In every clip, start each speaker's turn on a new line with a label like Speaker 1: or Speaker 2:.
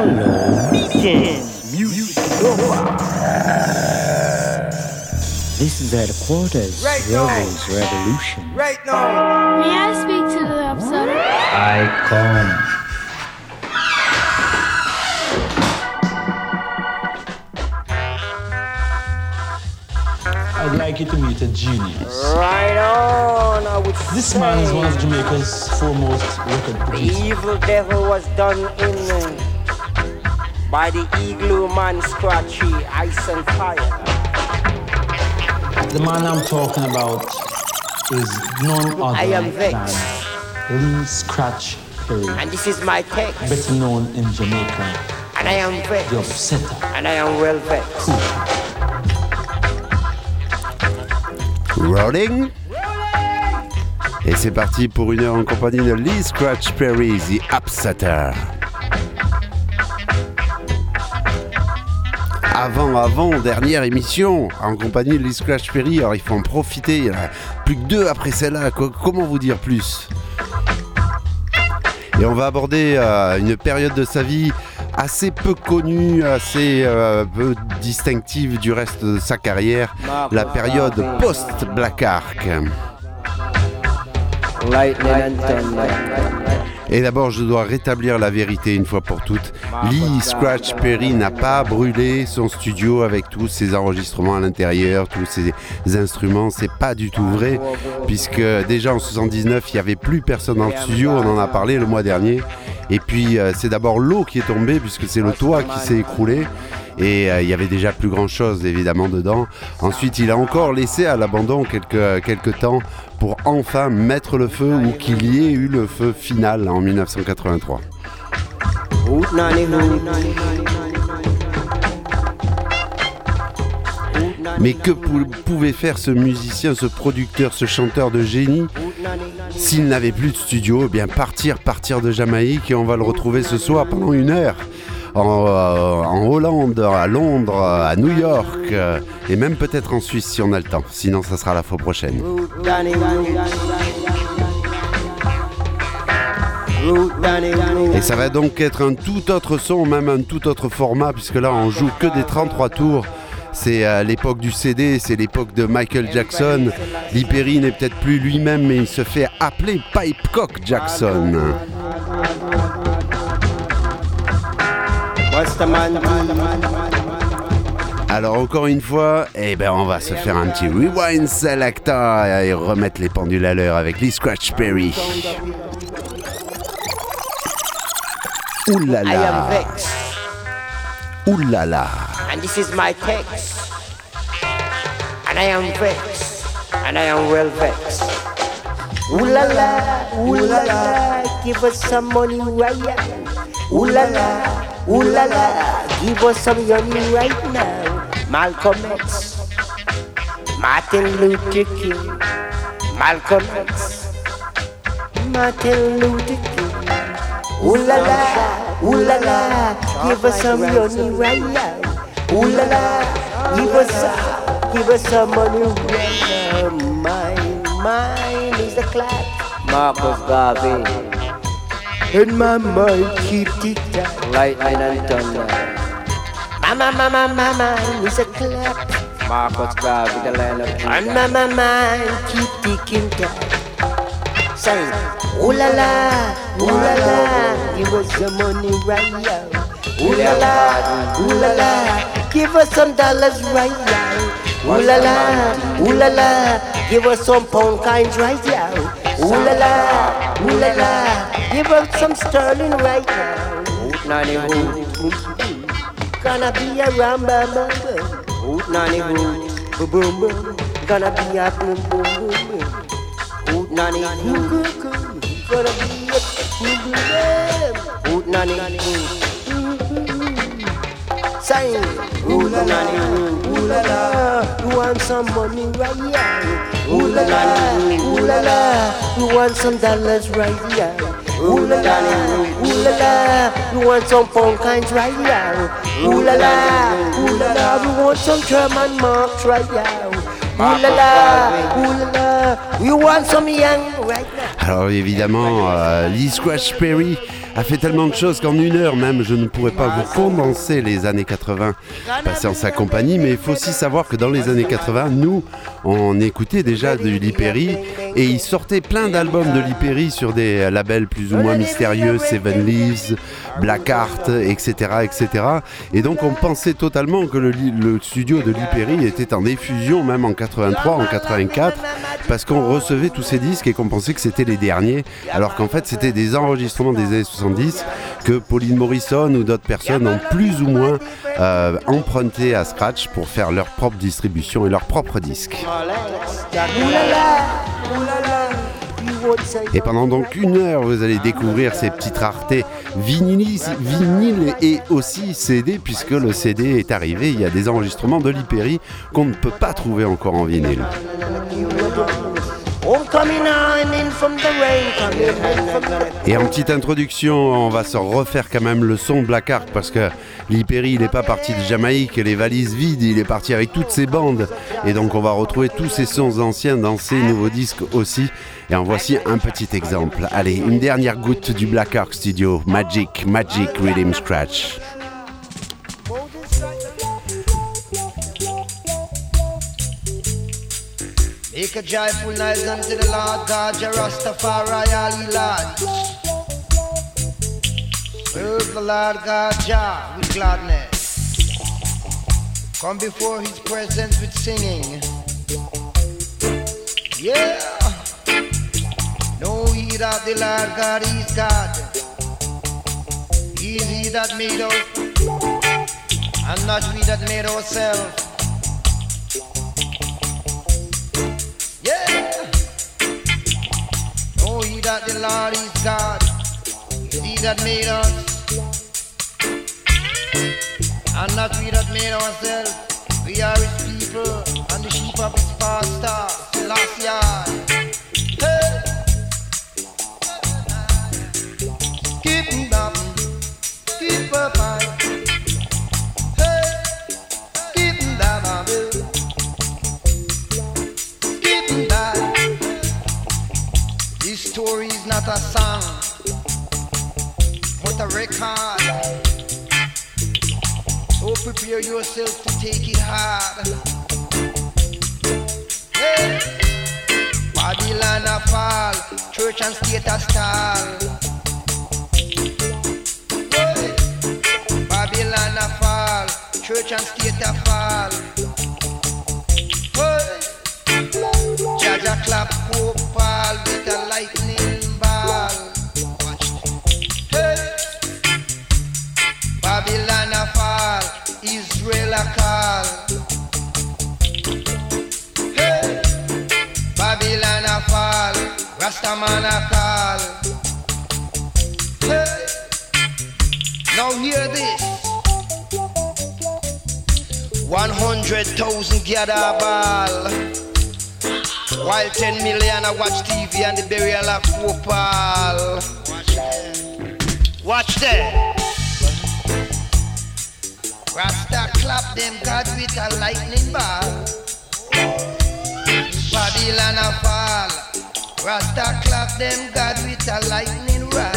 Speaker 1: Hello, Dance Music Nova. This is headquarters,
Speaker 2: Right now.
Speaker 1: Rebels Revolution.
Speaker 2: Right now.
Speaker 3: May I speak to the observer?
Speaker 1: I come.
Speaker 4: I'd like you to meet a genius.
Speaker 2: Right on. I would
Speaker 4: This
Speaker 2: say
Speaker 4: man is one of Jamaica's foremost record
Speaker 2: the
Speaker 4: producers.
Speaker 2: evil devil was done in uh, by the igloo man Scratchy, Ice and Fire.
Speaker 4: The man I'm talking about is none other
Speaker 2: I am vexed.
Speaker 4: than Lee Scratch Perry,
Speaker 2: And this is my text.
Speaker 4: better known in Jamaica,
Speaker 2: And I am vexed.
Speaker 4: the
Speaker 2: vexed.
Speaker 4: Upsetter.
Speaker 2: And I am well vexed.
Speaker 5: Rolling Et c'est parti pour une heure en compagnie de Lee Scratch Perry, The Upsetter. Avant, avant, dernière émission en compagnie de Lee Scratch Perry. Alors il faut en profiter, il y en a plus que deux après celle-là. Co- Comment vous dire plus? Et on va aborder euh, une période de sa vie assez peu connue, assez euh, peu distinctive du reste de sa carrière, la période post-Black Ark.
Speaker 2: Lightning and thunder.
Speaker 5: Et d'abord, je dois rétablir la vérité une fois pour toutes. Lee Scratch Perry n'a pas brûlé son studio avec tous ses enregistrements à l'intérieur, tous ses instruments. C'est pas du tout vrai, puisque déjà en 79, il n'y avait plus personne dans le studio. On en a parlé le mois dernier. Et puis, euh, c'est d'abord l'eau qui est tombée, puisque c'est le toit qui s'est écroulé. Et euh, il y avait déjà plus grand chose évidemment dedans. Ensuite, il a encore laissé à l'abandon quelques, quelques temps pour enfin mettre le feu ou qu'il y ait eu le feu final en 1983.
Speaker 2: Hoot nanny hoot.
Speaker 5: Mais que pou- pouvait faire ce musicien, ce producteur, ce chanteur de génie s'il n'avait plus de studio? Eh bien partir, partir de Jamaïque et on va le retrouver ce soir pendant une heure. En, euh, en Hollande, à Londres, à New York euh, et même peut-être en Suisse si on a le temps. Sinon, ça sera la fois prochaine. Et ça va donc être un tout autre son, même un tout autre format, puisque là on joue que des 33 tours. C'est à l'époque du CD, c'est l'époque de Michael Jackson. Lee Perry n'est peut-être plus lui-même, mais il se fait appeler Pipecock Jackson. Alors encore une fois, eh ben on va se faire un petit rewind selecta et remettre les pendules à l'heure avec Lee Scratch Perry. Ouh là là.
Speaker 2: And this is my text. And I am vexed. And I am well vexed. Ooh la la, ooh la la, give us some money right now. Ooh la la, give us some money right now. Malcolm X, Martin Luther King, Malcolm X, Martin Luther King. Ooh la la, ooh la la, give us some money right now. Ooh la la, give us some, give us some money right now. Mine, mine is a clap. Marcus Garvey. And my mind keep tick tock. Lightning and thunder. Mama, mama, mama, is a clap. Marcus Garvey, the line of And my, mind keep ticking tock. Say, ooh la la, ooh la la, give us some money right now. Ooh la la, ooh la la, give us some dollars right now. Ooh la la, ooh la la, give us some pound coins right now. Ooh la la, ooh la la, give us some sterling right now. Nanny hoot, gonna be a ram bam bam nanny hoot, boom boom boom, gonna be a boom boom boom nanny hoot, gonna be a boom boom nanny hoot. Sing, ooh la la, ooh la la, you want some money right now? Ooh la la, ooh la la, you want some dollars right now? Ooh la la, ooh la la, you want some pound coins right now? Ooh la la, ooh la la, we want some German marks right now.
Speaker 5: Alors évidemment, euh, Lee Scratch Perry a fait tellement de choses qu'en une heure même, je ne pourrais pas vous condenser les années 80 passées en sa compagnie, mais il faut aussi savoir que dans les années 80, nous, on écoutait déjà de Lee Perry et il sortait plein d'albums de Lee Perry sur des labels plus ou moins mystérieux, Seven Leaves, Black Art, etc., etc. Et donc on pensait totalement que le, le studio de Lee Perry était en effusion même en 83, en 84, parce qu'on recevait tous ces disques et qu'on pensait que c'était les derniers, alors qu'en fait c'était des enregistrements des années 70 que Pauline Morrison ou d'autres personnes ont plus ou moins euh, emprunté à Scratch pour faire leur propre distribution et leur propre disque. Et pendant donc une heure, vous allez découvrir ces petites raretés vinylis, vinyle et aussi CD, puisque le CD est arrivé. Il y a des enregistrements de l'Hyperi qu'on ne peut pas trouver encore en vinyle. Et en petite introduction, on va se refaire quand même le son Black Art parce que l'Hyperi, il n'est pas parti de Jamaïque les valises vides, il est parti avec toutes ses bandes. Et donc on va retrouver tous ces sons anciens dans ces nouveaux disques aussi. Et en voici un petit exemple. Allez, une dernière goutte du Black Art Studio. Magic, Magic Rhythm Scratch.
Speaker 6: Make a joyful noise unto the Lord God, your Rastafari, Ali Lord. Serve the Lord God, Jah, with gladness. Come before his presence with singing. Yeah. Know ye that the Lord God is God. He is he that made us, and not we that made ourselves. That the Lord is God. Is he that made us. And not we that made ourselves. We are his people and the sheep of his pastor. Last year. Hey. Not a song, but a record. So prepare yourself to take it hard. Hey. Babylon a fall, church and state a stall. Hey. Babylon a fall, church and state gather ball. While 10 million I watch TV and the burial of Pope Paul. Watch that. Rasta clap them God with a lightning ball. Babylon a fall. Rasta clap them God with a lightning rod.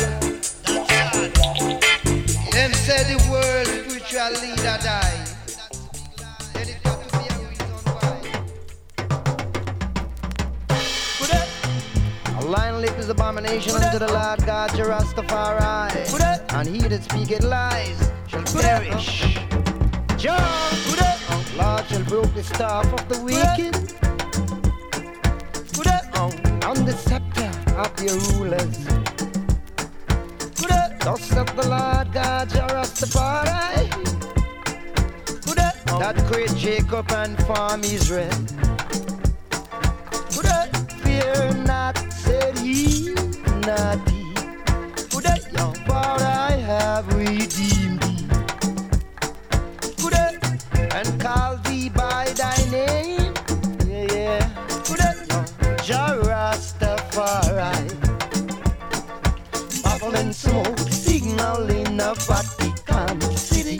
Speaker 6: Them say the world spiritual leader die. Lion lip is abomination unto the Lord God, Rastafari. And he that speaketh lies shall perish. John, Lord shall broke the staff of the wicked. On oh, the scepter of your rulers. Thus saith the Lord God, Rastafari. That great Jacob and farm Israel. Fear said he, not he. For I have redeemed thee. And called thee by thy name. Yeah, yeah. Jah Rastafari. Bubble and smoke signal in the Vatican City.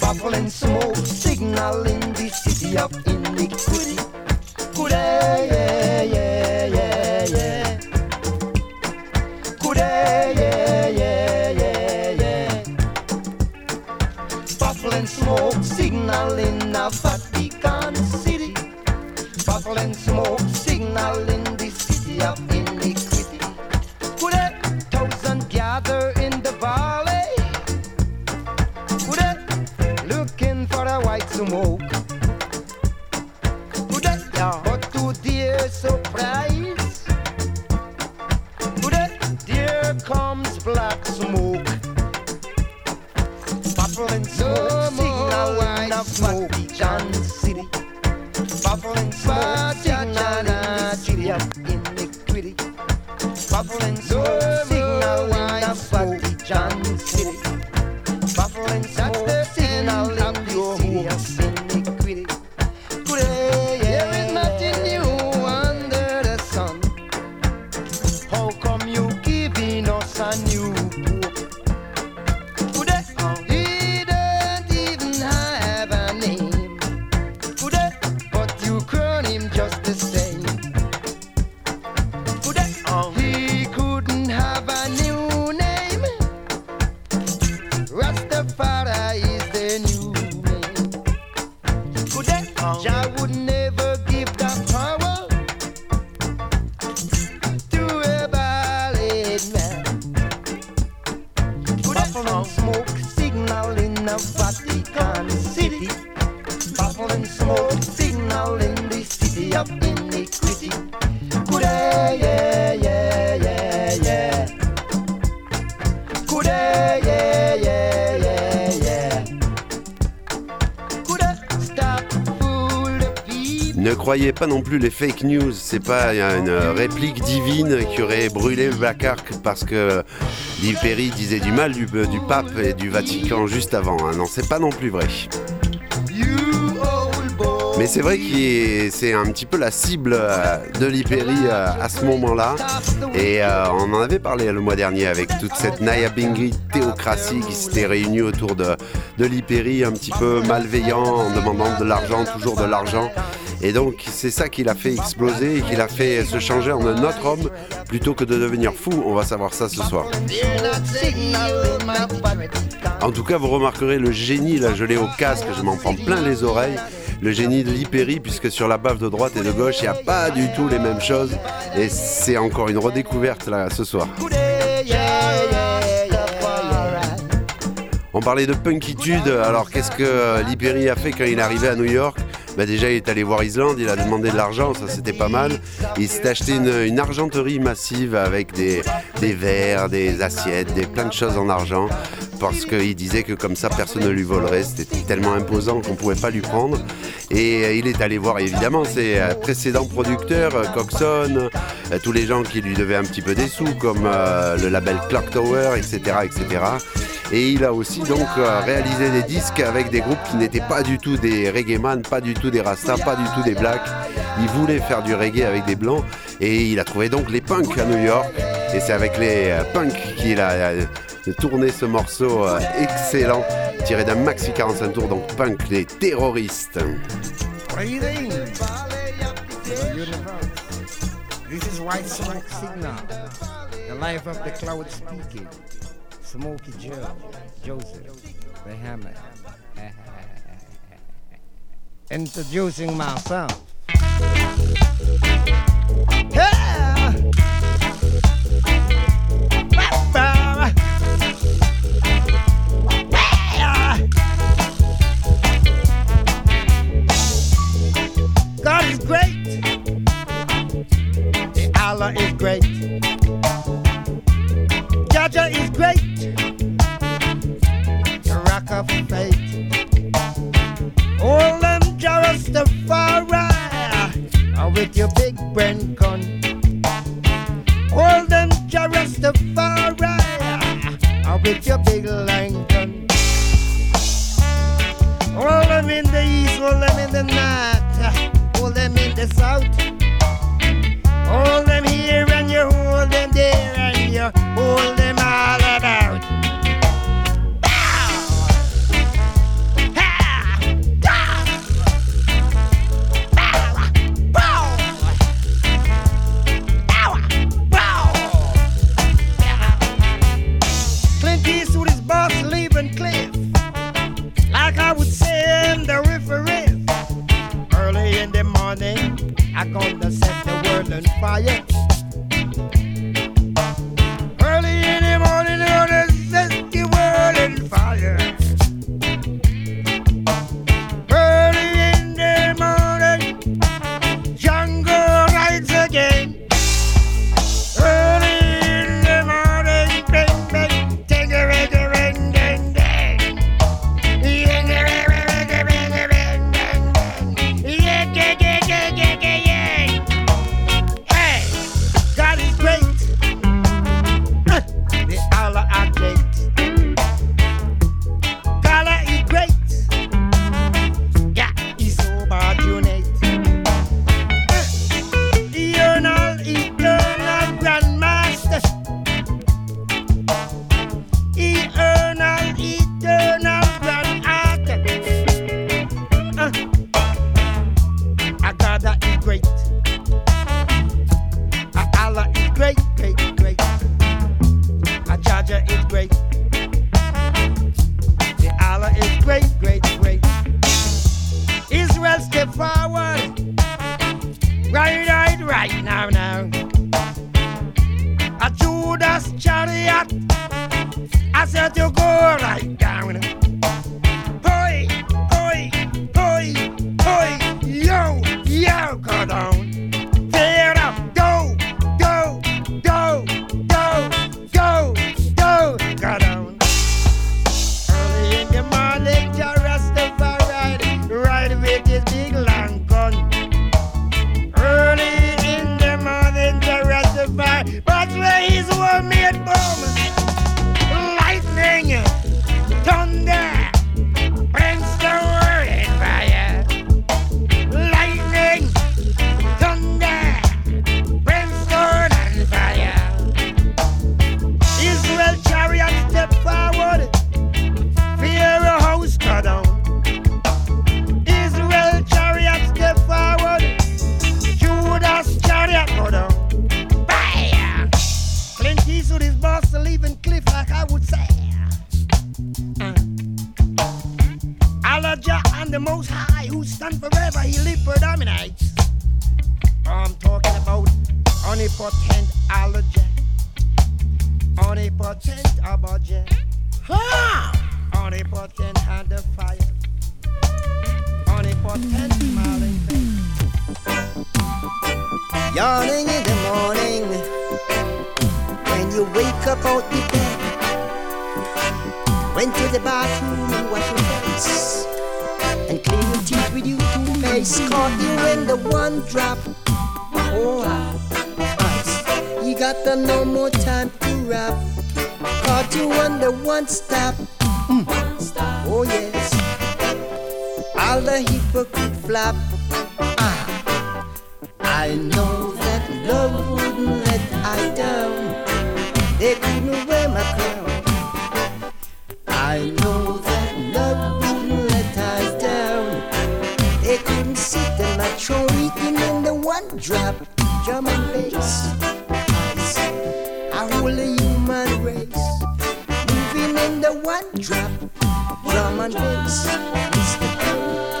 Speaker 6: Bubble and smoke signal in the city of iniquity.
Speaker 5: Ne croyez pas non plus les fake news, c'est pas une réplique divine qui aurait brûlé le Black Ark parce que Perry disait du mal du, du pape et du Vatican juste avant. hein. Non, c'est pas non plus vrai. Mais c'est vrai que c'est un petit peu la cible euh, de Perry euh, à ce moment-là. Et euh, on en avait parlé le mois dernier avec toute cette Naya Bingi théocratie qui s'était réunie autour de, de un petit peu malveillant, en demandant de l'argent, toujours de l'argent. Et donc c'est ça qui l'a fait exploser et qui l'a fait se changer en un autre homme plutôt que de devenir fou. On va savoir ça ce soir. En tout cas, vous remarquerez le génie, là je l'ai au casque, je m'en prends plein les oreilles. Le génie de l'hypérie, puisque sur la bave de droite et de gauche, il n'y a pas du tout les mêmes choses. Et c'est encore une redécouverte là ce soir. On parlait de punkitude, alors qu'est-ce que l'hypérie a fait quand il est arrivé à New York? Bah déjà il est allé voir Islande, il a demandé de l'argent, ça c'était pas mal. Il s'est acheté une, argenterie massive avec des, verres, des assiettes, des plein de choses en argent. Parce qu'il disait que comme ça personne ne lui volerait, c'était tellement imposant qu'on pouvait pas lui prendre. Et euh, il est allé voir évidemment ses euh, précédents producteurs, euh, Coxon, euh, tous les gens qui lui devaient un petit peu des sous, comme euh, le label Clock Tower, etc. etc. Et il a aussi donc euh, réalisé des disques avec des groupes qui n'étaient pas du tout des reggaeman, pas du tout des rastas, pas du tout des blacks. Il voulait faire du reggae avec des blancs et il a trouvé donc les punks à New York. Et c'est avec les euh, punks qu'il a euh, tourné ce morceau excellent tiré d'un maxi 45 tours, donc punk, les terroristes.
Speaker 6: This is White Smoke. The life of the cloud speaking. Smokey Joe. Joseph. The Hammer. Introducing myself. Yeah. God is great. Allah is great. Jah Rastafari are uh, with your big brain con. All them Jah Rastafari are with your big line gun. All them in the east, all them in the north, uh, all them in the south. Hold them here and you hold them there and you hold them all about. Morning, I gonna set the world on fire. Most High, who stand forever, he live predominates. I'm talking about omnipotent Allah Omnipotent Abba Ha! Omnipotent hand of fire. Omnipotent smiling face.
Speaker 2: Yawning in the morning when you wake up out the bed. Went to the bathroom and wash your face and clean your teeth with your toothpaste. Caught you in the one drop. Oh, ice. You got the no more time to rap. Caught you on the one stop. Mm. Oh yes. All the hypocrite flap. Ah. I know that love wouldn't let I down. They couldn't wear my crown. I know that love sit in the one drop and bass. I hold a human race moving in the one drop and bass. Mr.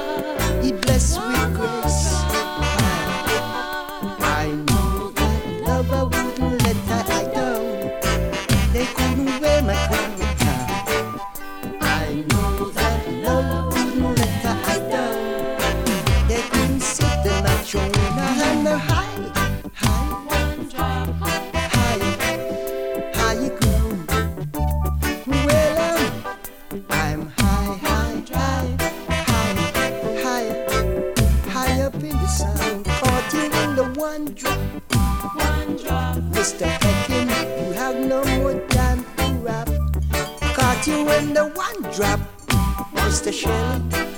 Speaker 2: the one drop. Mr. Peckin, you have no more time to rap. Caught you in the one drop. Mr. Shelley,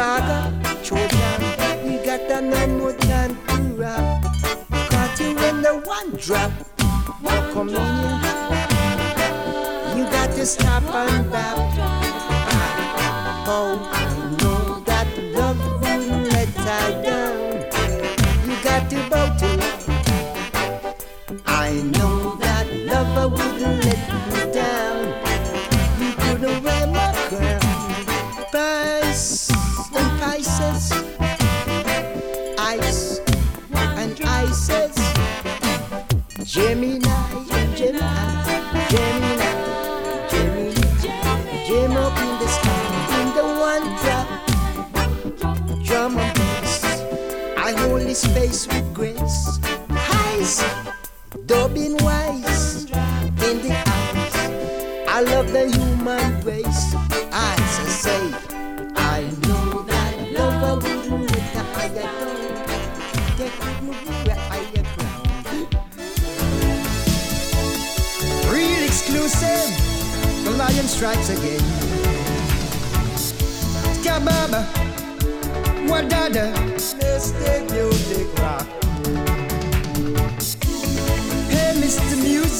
Speaker 2: saga, Trojan. We got a nine more time to rap. Caught you in the one drop. Now come in. You got to stop and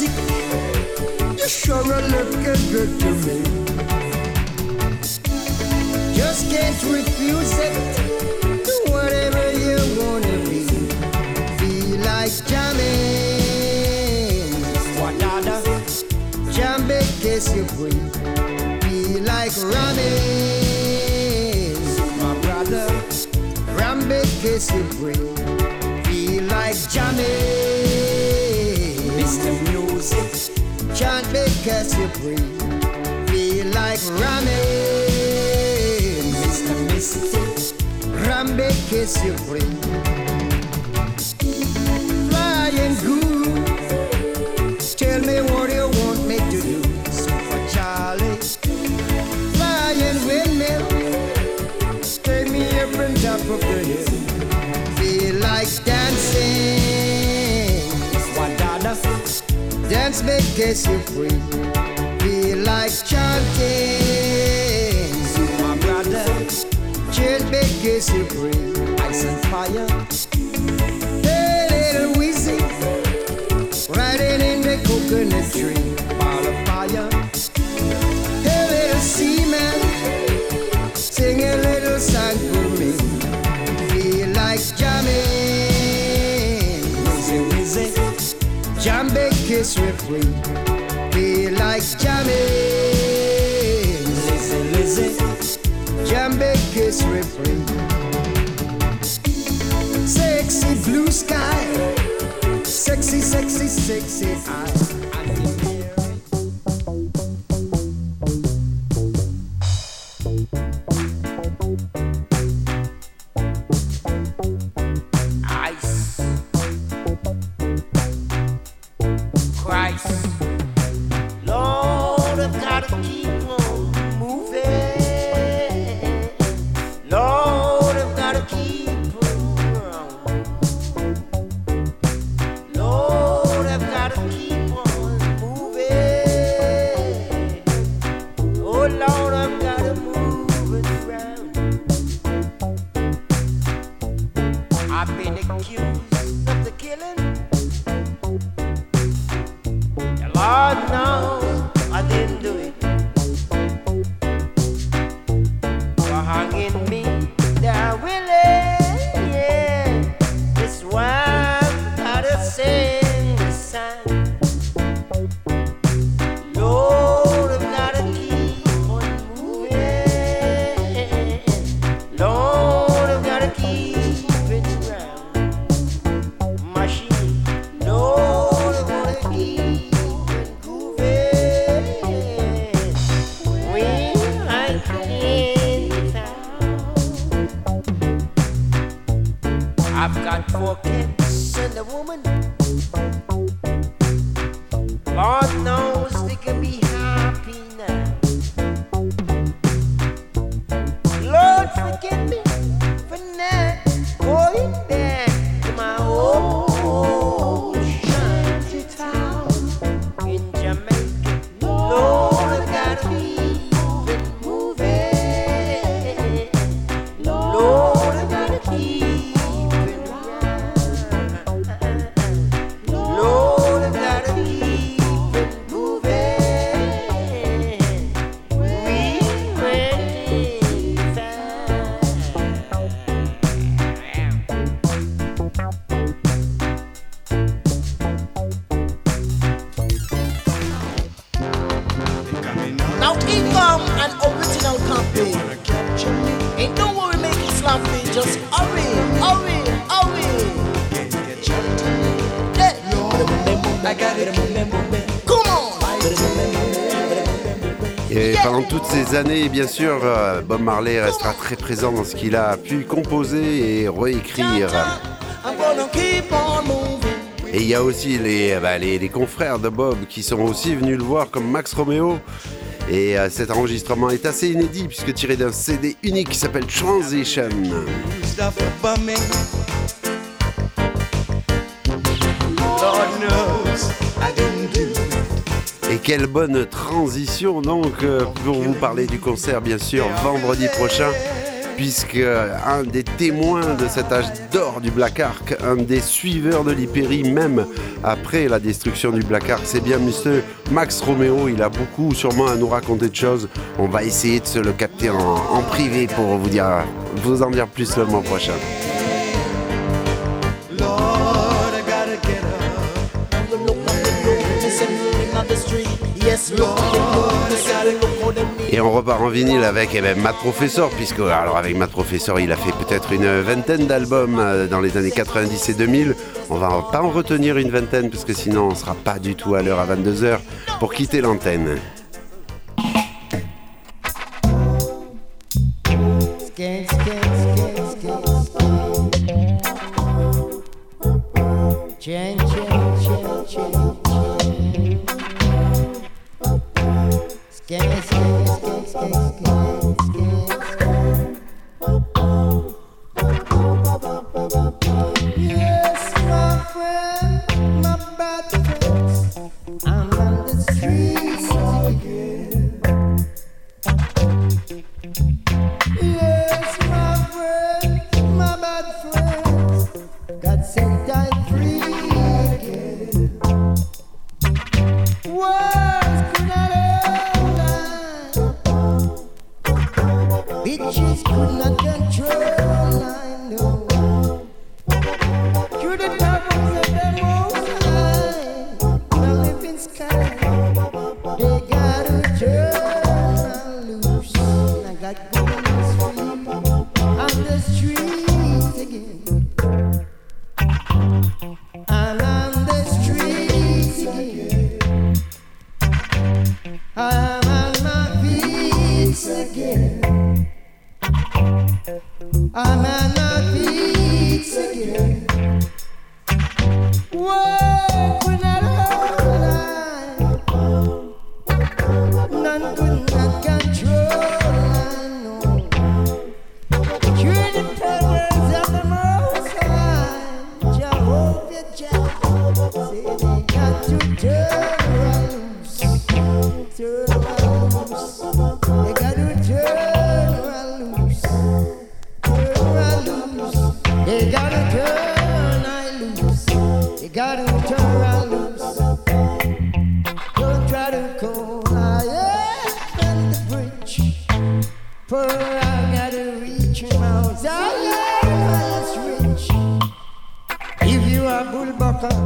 Speaker 2: music.
Speaker 6: You sure look good to me. Just can't refuse it. Do whatever you wanna be. Feel like jamming. Guadada. Jam case you breathe. Be like ramming. My brother. Rambe case you breathe. Feel like jamming dance to music. Chant because you breathe. Feel like ramming, Mr. Mystic. Ram because you breathe. Flying goose, Tell me what you want me to do. So for Charlie. Flying windmill. Take me up and top of the dance make gets you free. Feel like chanting. So my brother, chill make gets you free. Ice and fire. Sexy blue sky, sexy, sexy, sexy eyes.
Speaker 5: Années, bien sûr, euh, Bob Marley restera très présent dans ce qu'il a pu composer et réécrire. Et il y a aussi les, bah, les, les confrères de Bob qui sont aussi venus le voir, comme Max Romeo. Et euh, cet enregistrement est assez inédit puisque tiré d'un CD unique qui s'appelle Transition. Quelle bonne transition donc euh, pour vous parler du concert bien sûr vendredi prochain puisque euh, un des témoins de cet âge d'or du Black Ark, un des suiveurs de l'Hyperi même après la destruction du Black Ark, c'est bien monsieur Max Romeo, il a beaucoup sûrement à nous raconter de choses. On va essayer de se le capter en, en privé pour vous dire vous en dire plus le mois prochain. Et on repart en vinyle avec eh ben, Matt Professor, puisque alors avec Matt Professor, il a fait peut-être une vingtaine d'albums euh, dans les années 90 et 2000. On va pas en retenir une vingtaine, parce que sinon on sera pas du tout à l'heure à 22h pour quitter l'antenne.
Speaker 6: Scan, scan, scan, scan, scan,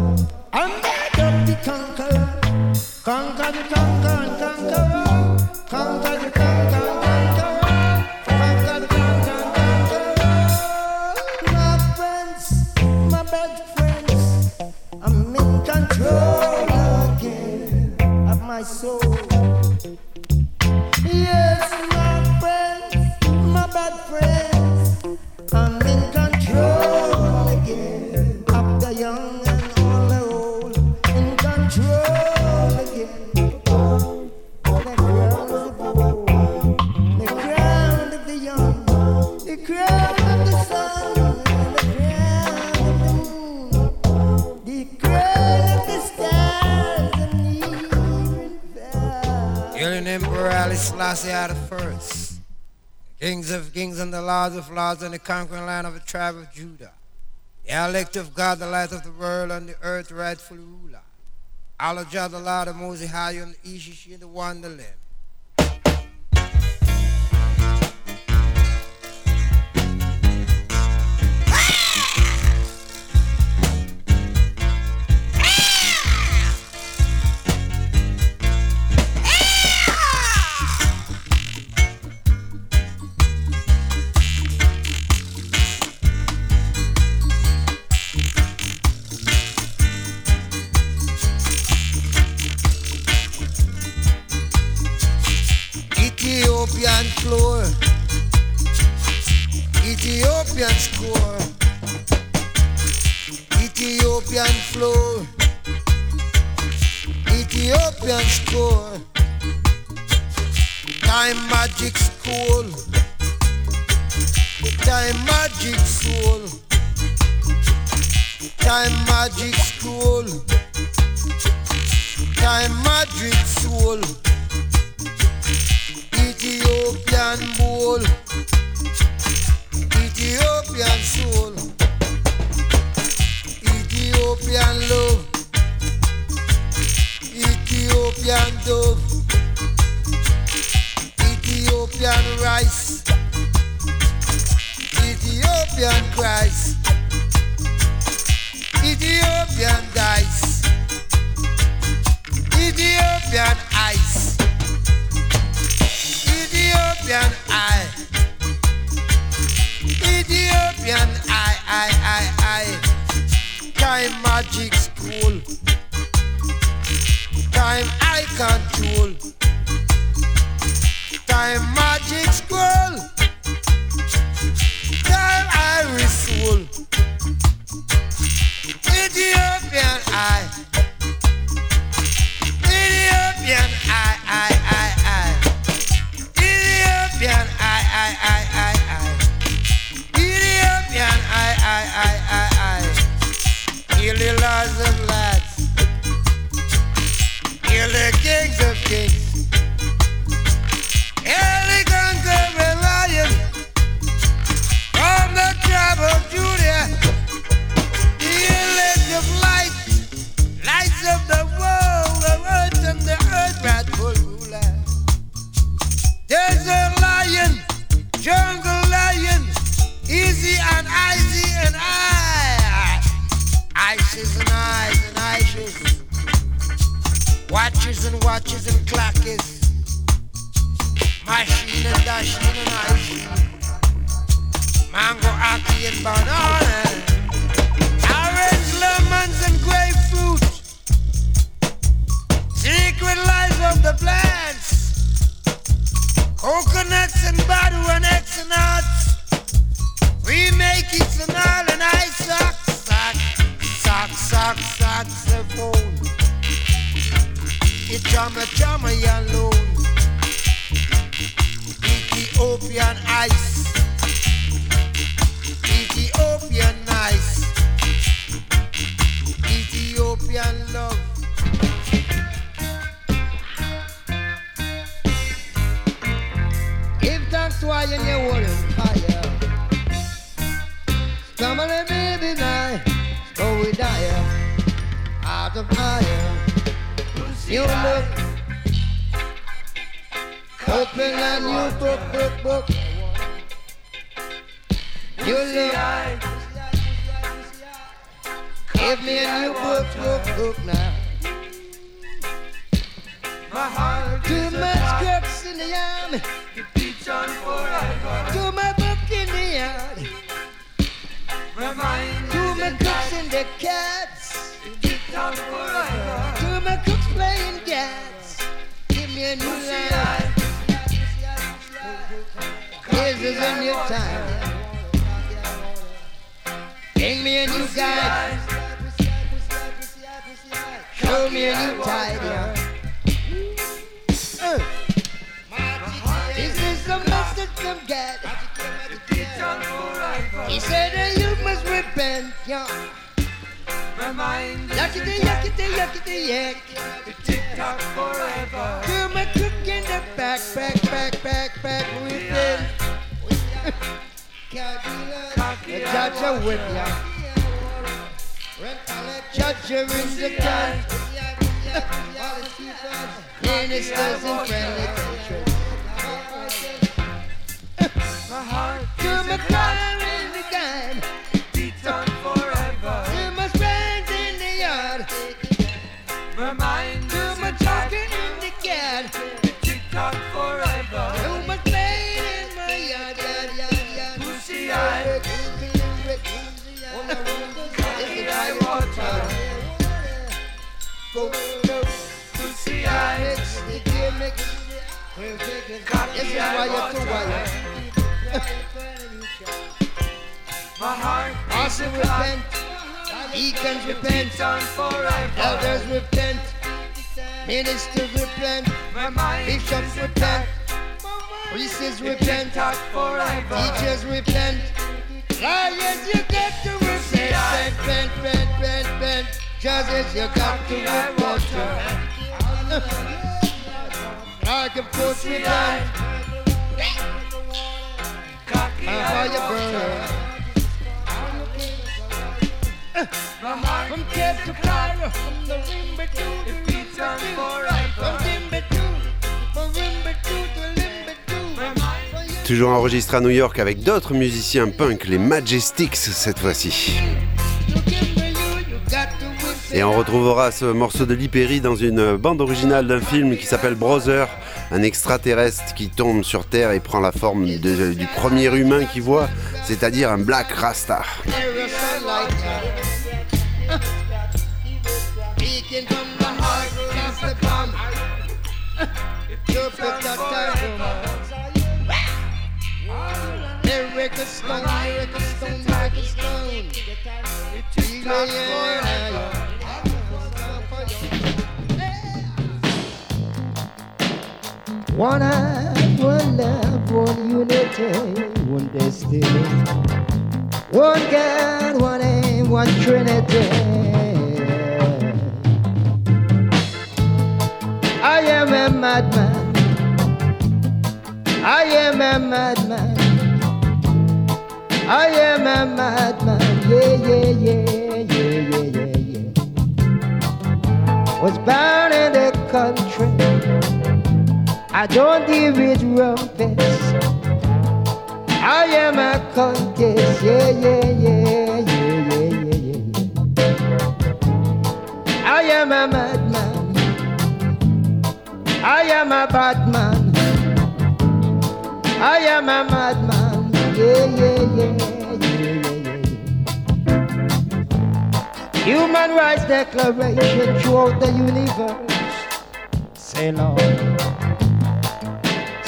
Speaker 6: up the conqueror. Conquer the conquer and conqueror.
Speaker 7: Lords of laws and the conquering land of the tribe of Judah. The elect of God, the light of the world and the earth rightful ruler. Allah the Lord of Moses, high on the Ishishi the Wonderland.
Speaker 6: Ethiopian Time magic school. Time magic soul. Time magic school. Time magic soul. Ethiopian bowl. Ethiopian soul. Ethiopian love. Ethiopian dove. Ethiopian rice. Ethiopian Christ. Ethiopian dice. Ethiopian ice. Ethiopian eye. Ethiopian eye, eye, eye, eye. Time magic school. Time I control. Time magic school. Time Irish soul. Ethiopian eye. Ethiopian eye, eye, eye, eye. Ethiopian eye, eye, eye, eye, eye. Ethiopian eye, eye, eye, eye, eye. Heal the laws of lads. Heal the kings of kings. Lights of the world, the earth and the earth ruler. Desert lion, jungle lion, easy and icy and I. Ices and eyes and ices. Watches and watches and clockers. Machine and dashing and ice. Mango, aki and banana. Orange, lemons and grapefruit. Secret of the plants. Coconuts and and. We make it an all and I suck, suck, suck, suck, saxophone. It drama, drama, alone. Ethiopian ice. Ethiopian nice. Ethiopian love. Give thanks to I in your whole empire. Stumbling baby night, so we die out of fire. You look, open a new book, book, book. You look, give me a new book, book, book now. Too much crooks in the army. Too much book in the yard. Too many cooks in the cats. Too many cooks playing cats. Give me a new line. This is a new time. Bring me a new guide. Show me a new tide. From God. He said that you must repent, yeah. Yuckity, yuckity, yuckity, yak. Tiktok forever. Do my cook in the back, back, back, back, back, whipping. Judge a whip, yeah. Judge her in the gun. Ministers and friendly countries. This is why you're too wild. Also repent. Deacons repent. Elders repent. Ministers repent. Bishops repent. Priests repent. Teachers repent. Liars, you got to repent. Repent, repent, repent, repent. Judges, you got to repent. Like a force repent. And fire burn. From Cape to Cairo, from the Limbe to the From Timbuktu, from Timbuktu to Limbuktu.
Speaker 5: Toujours enregistré à New York avec d'autres musiciens punk, les Majestics cette fois-ci. Et on retrouvera ce morceau de Lee Perry dans une bande originale d'un film qui s'appelle Brother, un extraterrestre qui tombe sur Terre et prend la forme du premier humain qu'il voit, c'est-à-dire un Black Rasta.
Speaker 6: One heart, one love, one unity, one destiny. One God, one aim, one Trinity. I am a madman. I am a madman. I am a madman. Yeah, yeah, yeah, yeah, yeah, yeah, yeah. Was born in the country. I don't deal with rumpets. I am a contest. Yeah, yeah, yeah, yeah, yeah, yeah, yeah. I am a madman. I am a bad man. I am a madman. Yeah, yeah, yeah, yeah, yeah, yeah. Human Rights Declaration throughout the universe. Say Lord.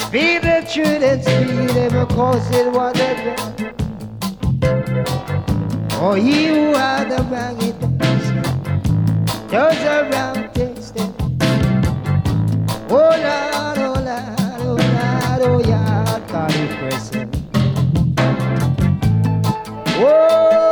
Speaker 6: Speed the truth and speed ever cause it what it was. For he who had the wrong it does. Does around things Oh Lord, oh Lord, oh Lord, oh yeah, God present. Oh,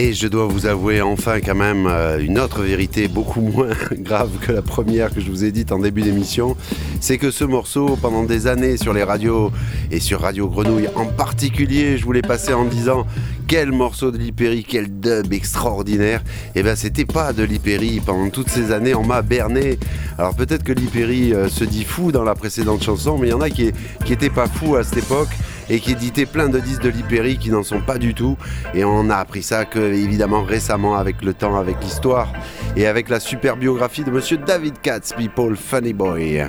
Speaker 5: Et je dois vous avouer enfin quand même euh, une autre vérité beaucoup moins grave que la première que je vous ai dite en début d'émission, c'est que ce morceau, pendant des années sur les radios et sur Radio Grenouille en particulier, je voulais passer en disant quel morceau de Lipéry, quel dub extraordinaire. Et ben c'était pas de Lipéry pendant toutes ces années, on m'a berné. Alors peut-être que Lipéry euh, se dit fou dans la précédente chanson, mais il y en a qui, qui étaient pas fous à cette époque et qui éditaient plein de disques de Lipéry qui n'en sont pas du tout. Et on a appris ça que évidemment récemment avec le temps, avec l'histoire et avec la super biographie de Monsieur David Katz, People Funny Boy.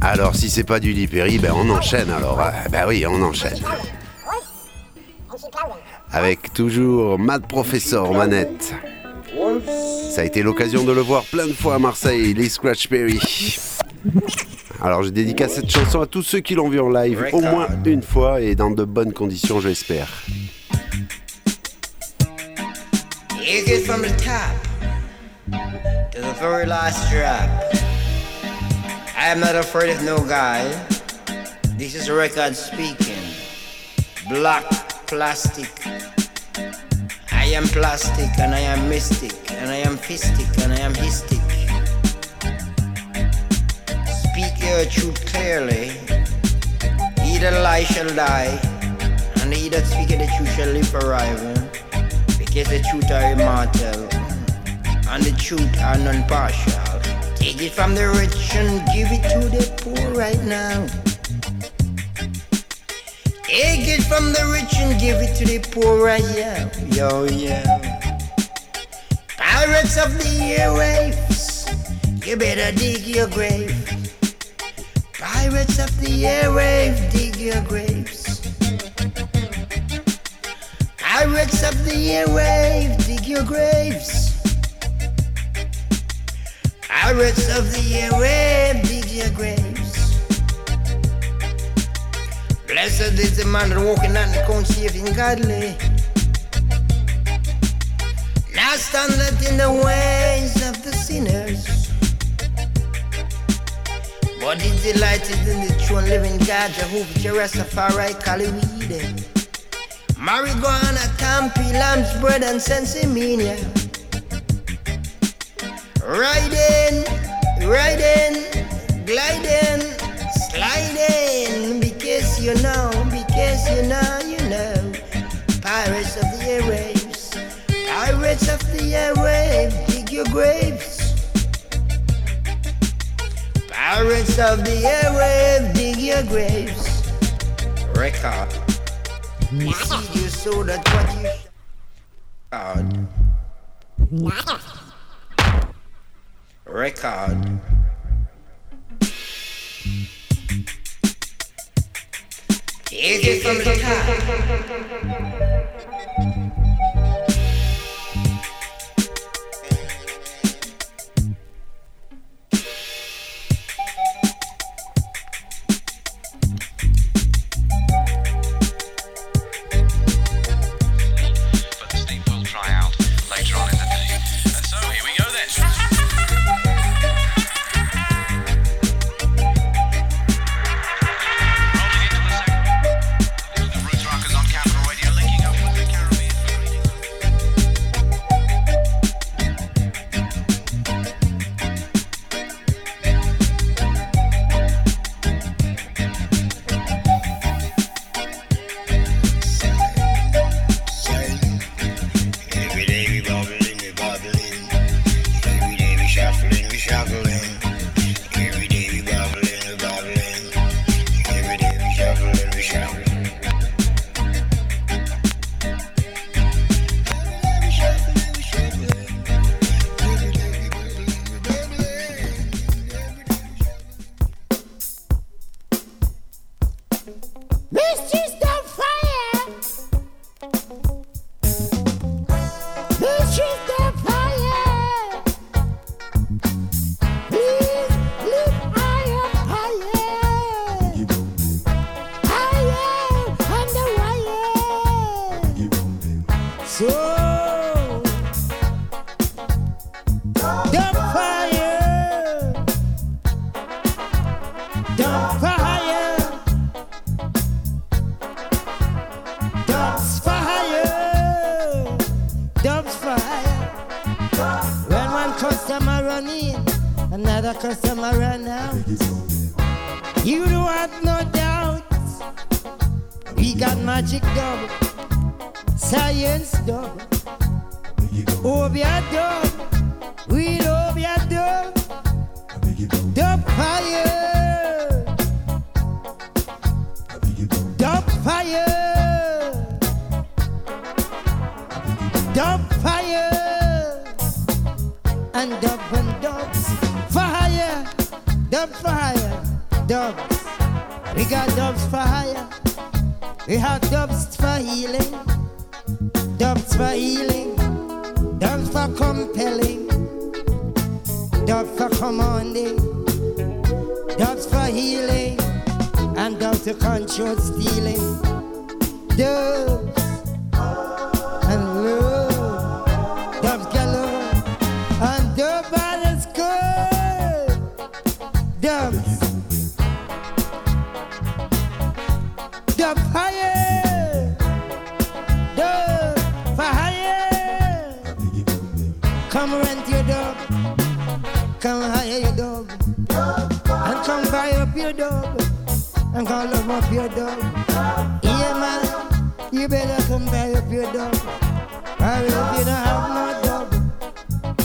Speaker 5: Alors si c'est pas du Lipéry, ben on enchaîne alors. Euh, Ben oui, on enchaîne. Avec toujours Mad Professor manette. Ça a été l'occasion de le voir plein de fois à Marseille, les Scratch Perry. Alors je dédicace cette chanson à tous ceux qui l'ont vu en live au moins une fois et dans de bonnes conditions, j'espère.
Speaker 6: You get from the top to the very last drop? I am not afraid of no guy. This is a record speaking. Black plastic. I am plastic and I am mystic and I am fistic and I am histic. Speak your truth clearly. He that lie shall die, and he that speaketh the truth shall live forever. Because the truth are immortal, and the truth are non-partial. Take it from the rich and give it to the poor right now. Take it from the rich and give it to the poor now. Yo, yo. Pirates of the airwaves, you better dig your grave. Pirates of the airwaves, dig your graves. Pirates of the airwaves, dig your graves. Pirates of the airwaves, dig your graves. Blessed is the man that walking cone saving godly. Not standeth in the ways of the sinners. But he delighted in the true and living God, Jehovah Jerusafari, Kaliwide. Marijuana, Tampi, lamb's bread, and sensimania. Riding, riding, gliding, you know, because you know, you know. Pirates of the airwaves, pirates of the airwaves, dig your graves. Pirates of the airwaves, dig your graves. Record. You saw that what you God. Record. Take it from the top.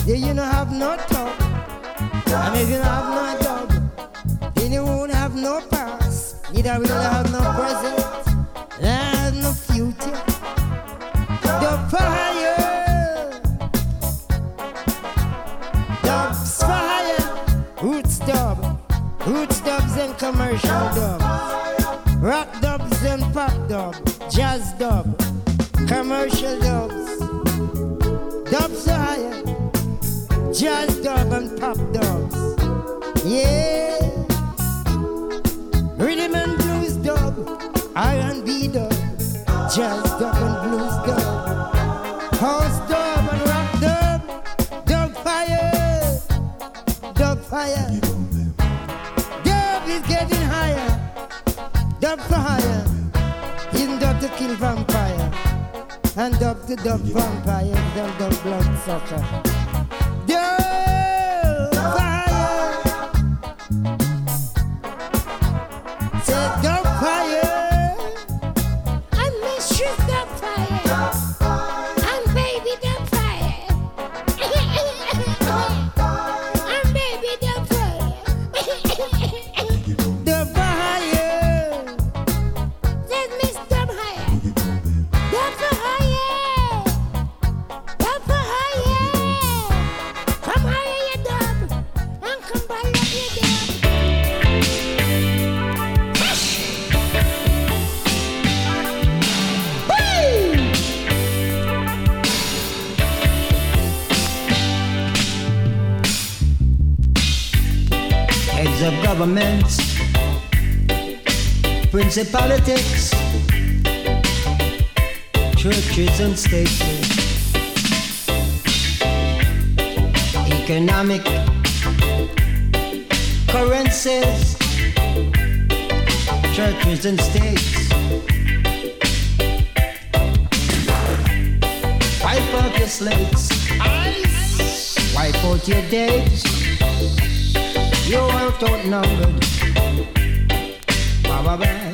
Speaker 6: Yeah, you know have no talk. And if you don't have no dog, then you won't have no past. Neither will you have no present. And no future. The fire. Dubs fire. Roots dub. Roots dubs and commercial dubs. jazz dub and blues dub, house dub and rock dub, dub fire, dub fire. Dub is getting higher, dub for higher, in dub to kill vampire, and dub to dub vampire, dub dub blood sucker.
Speaker 8: There's politics, churches and states, economic currencies, churches and states. Wipe out your slates, wipe out your dates. You're out outnumbered. Bye bye bye.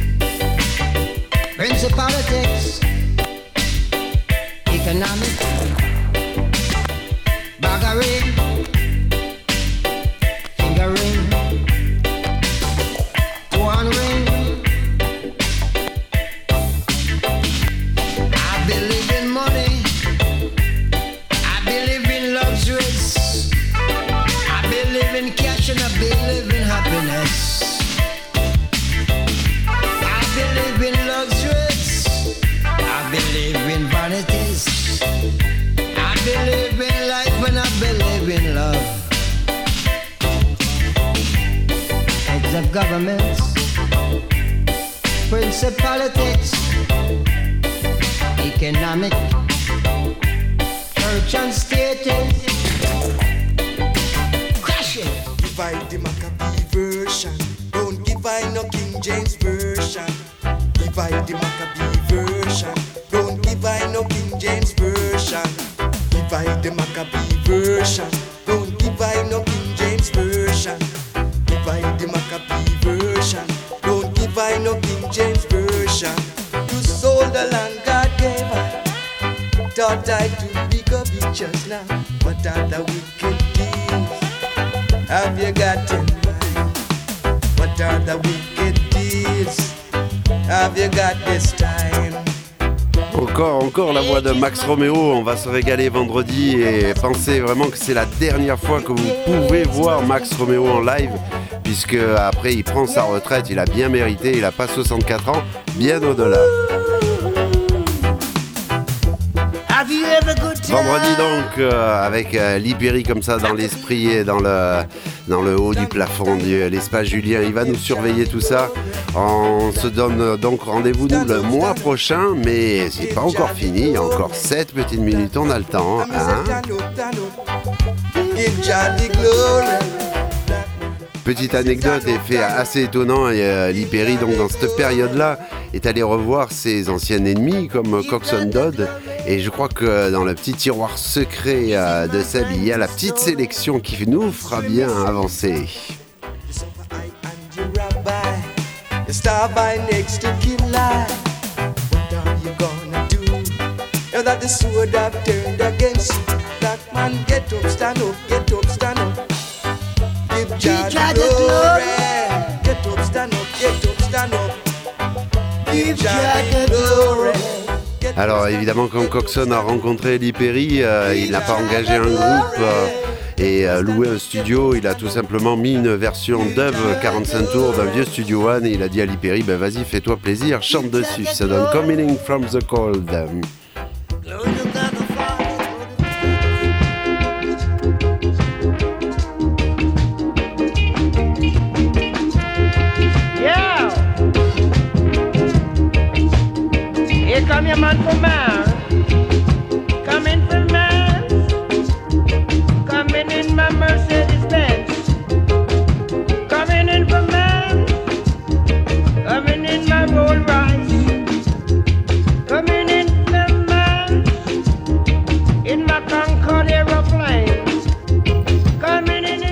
Speaker 8: I
Speaker 9: no King James version. Divide the Maccabee version. Don't give I no King James version. Divide the Maccabee version. Don't give I no King James version. Divide the Maccabee version. Don't give I no King James version. You sold the land God gave I. Thought I to be covetous now, but all the wicked the wicked deeds have you got this time?
Speaker 5: Encore, encore la voix de Max Romeo. On va se régaler vendredi et pensez vraiment que c'est la dernière fois que vous pouvez voir Max Romeo en live, puisque après il prend sa retraite. Il a bien mérité. Il a pas 64 ans, bien au-delà. Vendredi donc euh, avec euh, Libéry comme ça dans l'esprit et dans le dans le haut du plafond de l'espace Julien. Il va nous surveiller tout ça. On se donne euh, donc rendez-vous le mois prochain, mais c'est pas encore fini. Il y a encore 7 petites minutes. On a le temps. hein. Petite anecdote et fait assez étonnant, et, euh, donc dans cette période-là, est allé revoir ses anciens ennemis comme Coxon Dodd. Et je crois que euh, dans le petit tiroir secret euh, de Seb, il y a la petite sélection qui nous fera bien avancer.
Speaker 9: Give the glory.
Speaker 5: Alors évidemment, quand Coxon a rencontré Lee Perry, euh, il n'a pas engagé un groupe euh, et euh, loué un studio. Il a tout simplement mis une version dub 45 tours d'un vieux Studio One et il a dit à Lee Perry, ben vas-y, fais-toi plaisir, chante dessus. Ça donne Coming from the Cold.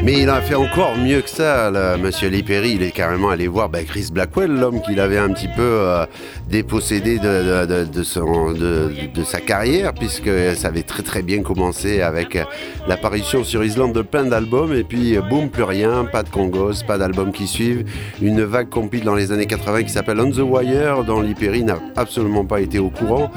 Speaker 5: Mais il a fait encore mieux que ça, là, Monsieur Lee Perry. Il est carrément allé voir bah, Chris Blackwell, l'homme qu'il avait un petit peu euh, dépossédé de, de- sa carrière, puisque ça avait très très bien commencé avec l'apparition sur Islande de plein d'albums, et puis euh, boum, plus rien, pas de congos, pas d'albums qui suivent. Une vague compile dans les années 80 qui s'appelle On the Wire, dont Lee Perry n'a absolument pas été au courant.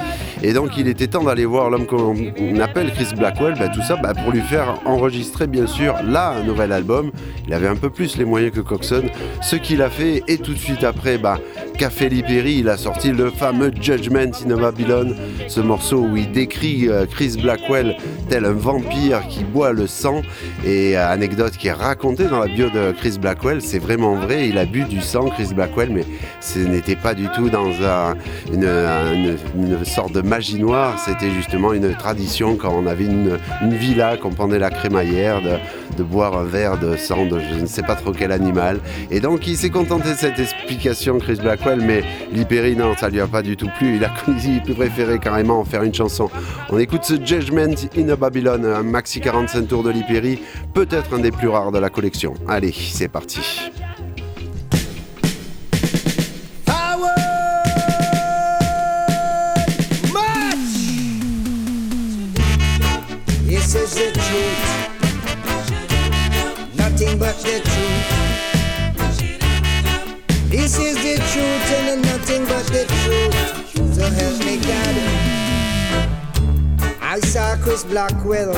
Speaker 5: Et donc il était temps d'aller voir l'homme qu'on appelle Chris Blackwell, bah, tout ça bah, pour lui faire enregistrer bien sûr là un nouvel album. Il avait un peu plus les moyens que Coxon, ce qu'il a fait et tout de suite après, bah, Café Lee Perry, il a sorti le fameux Judgment in Babylon, ce morceau où il décrit euh, Chris Blackwell tel un vampire qui boit le sang. Et euh, anecdote qui est racontée dans la bio de Chris Blackwell, c'est vraiment vrai, il a bu du sang, Chris Blackwell, mais ce n'était pas du tout dans un- une, sorte de magie noire, c'était justement une tradition quand on avait une, une villa, qu'on pendait la crémaillère, de, boire un verre de sang de je ne sais pas trop quel animal. Et donc il s'est contenté de cette explication, Chris Blackwell, mais Lee Perry, non, ça lui a pas du tout plu. Il a il préféré carrément en faire une chanson. On écoute ce Judgment in a Babylon, un maxi 45 tours de Lee Perry, peut-être un des plus rares de la collection. Allez, c'est parti.
Speaker 8: This is the truth. Nothing but the truth. This is the truth and nothing but the truth. So help me God. I saw Chris Blackwell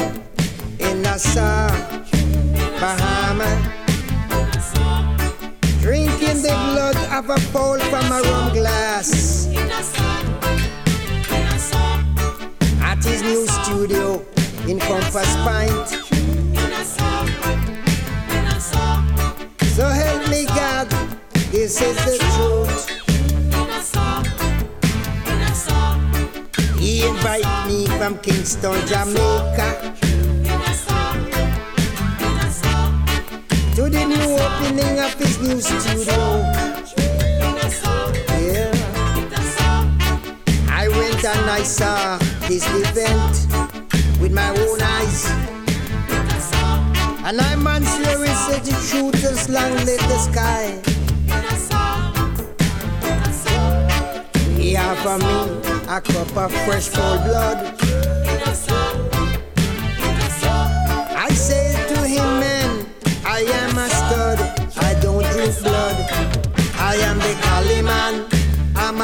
Speaker 6: Kingston, Jamaica. To the new opening of his new studio. Yeah. I went and I saw this event with my own eyes. And I man sure he said the shooters long lit the sky. He for me a cup of fresh cold blood.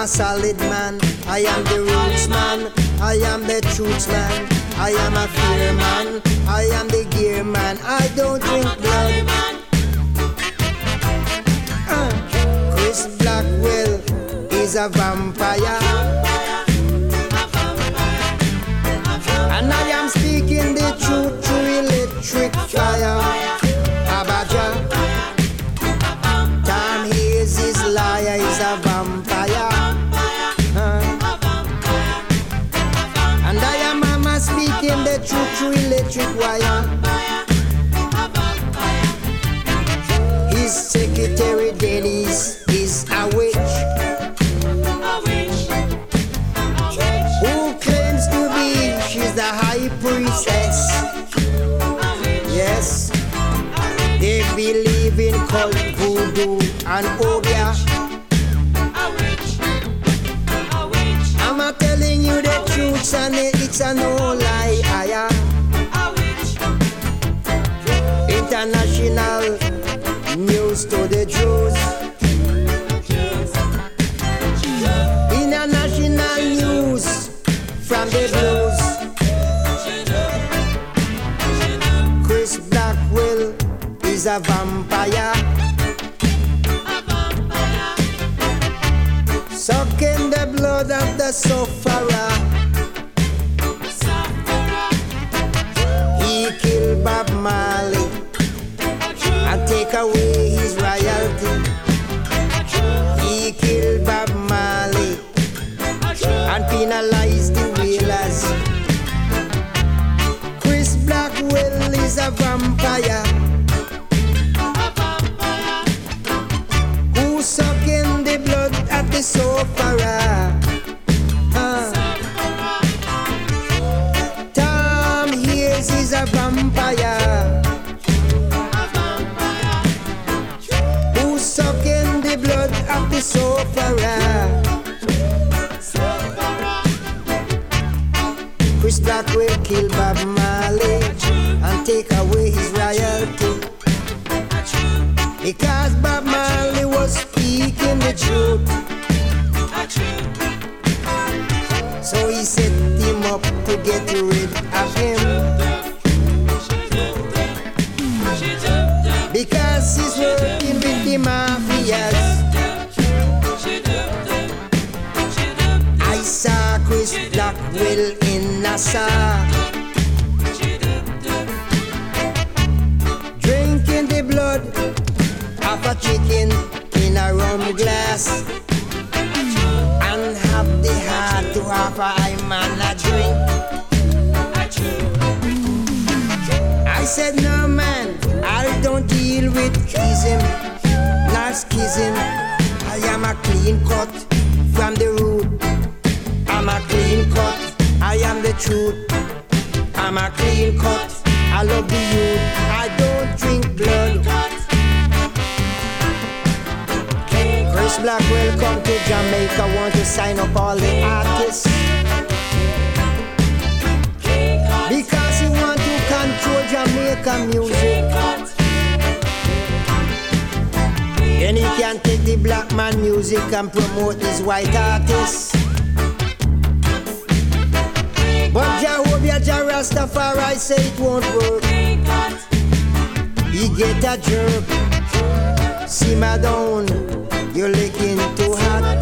Speaker 6: A solid man. I am the roots man. I am the truth man. I am a fear man. I am the gear man. I don't drink blood. Uh, Chris Blackwell is a vampire. And I am speaking the truth through electric fire. Voodoo and obeah. I'm a telling you the truth and it's a no blood of the sufferer. He killed Bob Marley of the sufferer. Chris Blackwell kill Bob Marley and take away his royalty. Because Bob Marley was speaking the truth. So he set him up to get rid in Drinking the blood of a chicken in a rum glass. And have the heart to offer I man a drink. I said, no man, I don't deal with schism, not schism. I am a clean cut truth. I'm a clean cut, I love the youth. I don't drink blood. Chris Blackwell come to Jamaica, want to sign up all the artists. Because he want to control Jamaica music. Then he can take the black man music and promote his white artists. But Jehovah Jah Rastafari say it won't work. He get a jerk. See my down, you're licking too hard.